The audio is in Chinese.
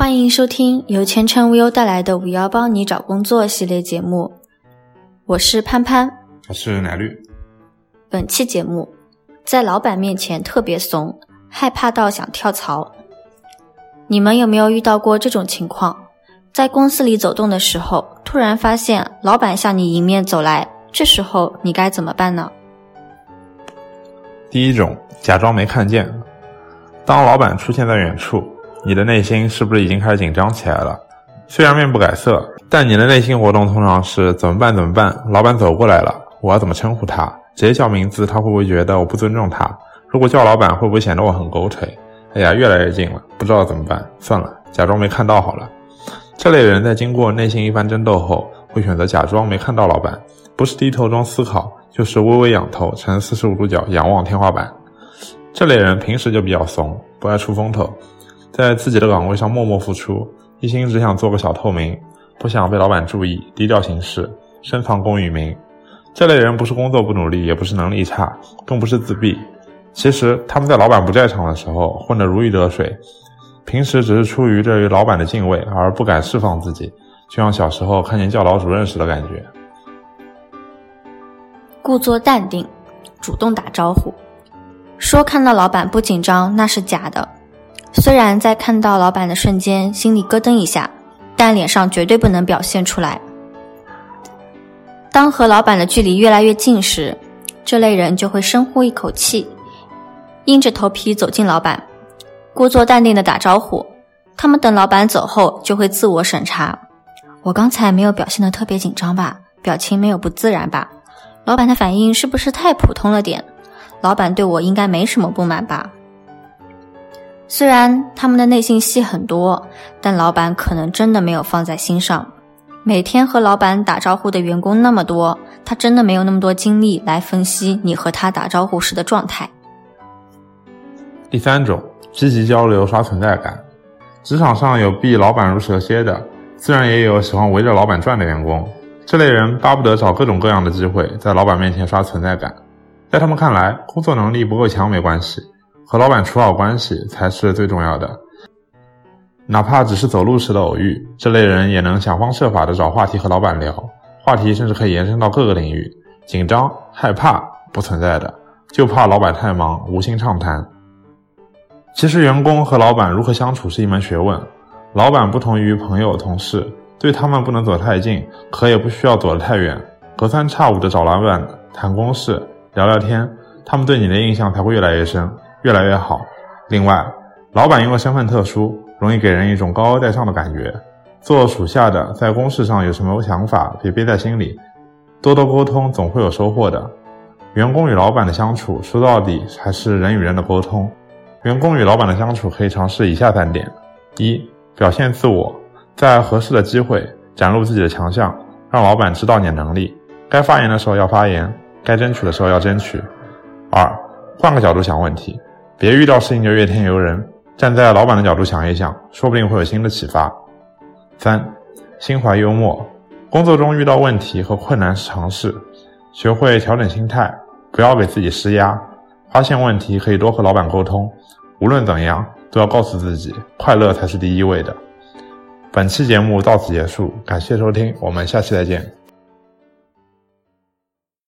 欢迎收听由前程无忧带来的“五幺帮你找工作”系列节目，我是潘潘，我是奶绿。本期节目在老板面前特别怂，害怕到想跳槽。你们有没有遇到过这种情况？在公司里走动的时候，突然发现老板向你迎面走来，这时候你该怎么办呢？第一种，假装没看见。当老板出现在远处。你的内心是不是已经开始紧张起来了？虽然面不改色，但你的内心活动通常是怎么办？怎么办？老板走过来了，我要怎么称呼他？直接叫名字，他会不会觉得我不尊重他？如果叫老板，会不会显得我很狗腿？哎呀，越来越近了，不知道怎么办？算了，假装没看到好了。这类人在经过内心一番争斗后，会选择假装没看到老板，不是低头装思考，就是微微仰头，呈四十五度角仰望天花板。这类人平时就比较怂，不爱出风头。在自己的岗位上默默付出，一心只想做个小透明，不想被老板注意，低调行事，深藏功与名。这类人不是工作不努力，也不是能力差，更不是自闭。其实他们在老板不在场的时候混得如鱼得水，平时只是出于对于老板的敬畏而不敢释放自己，就像小时候看见教导主任时的感觉。故作淡定，主动打招呼，说看到老板不紧张那是假的。虽然在看到老板的瞬间心里咯噔一下，但脸上绝对不能表现出来。当和老板的距离越来越近时，这类人就会深呼一口气，硬着头皮走进老板，故作淡定的打招呼。他们等老板走后，就会自我审查：我刚才没有表现的特别紧张吧？表情没有不自然吧？老板的反应是不是太普通了点？老板对我应该没什么不满吧？虽然他们的内心戏很多，但老板可能真的没有放在心上。每天和老板打招呼的员工那么多，他真的没有那么多精力来分析你和他打招呼时的状态。第三种，积极交流刷存在感。职场上有避老板如蛇蝎的，自然也有喜欢围着老板转的员工。这类人巴不得找各种各样的机会在老板面前刷存在感。在他们看来，工作能力不够强没关系。和老板处好关系才是最重要的，哪怕只是走路时的偶遇，这类人也能想方设法的找话题和老板聊，话题甚至可以延伸到各个领域。紧张、害怕不存在的，就怕老板太忙无心畅谈。其实员工和老板如何相处是一门学问，老板不同于朋友、同事，对他们不能走太近，可也不需要走得太远，隔三差五的找老板谈公事、聊聊天，他们对你的印象才会越来越深。越来越好。另外，老板因为身份特殊，容易给人一种高高在上的感觉。做属下的，在公事上有什么想法，别憋在心里，多多沟通，总会有收获的。员工与老板的相处，说到底还是人与人的沟通。员工与老板的相处，可以尝试以下三点：一、表现自我，在合适的机会展露自己的强项，让老板知道你的能力。该发言的时候要发言，该争取的时候要争取。二、换个角度想问题。别遇到事情就怨天尤人，站在老板的角度想一想，说不定会有新的启发。三，心怀幽默，工作中遇到问题和困难是常事，学会调整心态，不要给自己施压。发现问题可以多和老板沟通，无论怎样都要告诉自己，快乐才是第一位的。本期节目到此结束，感谢收听，我们下期再见。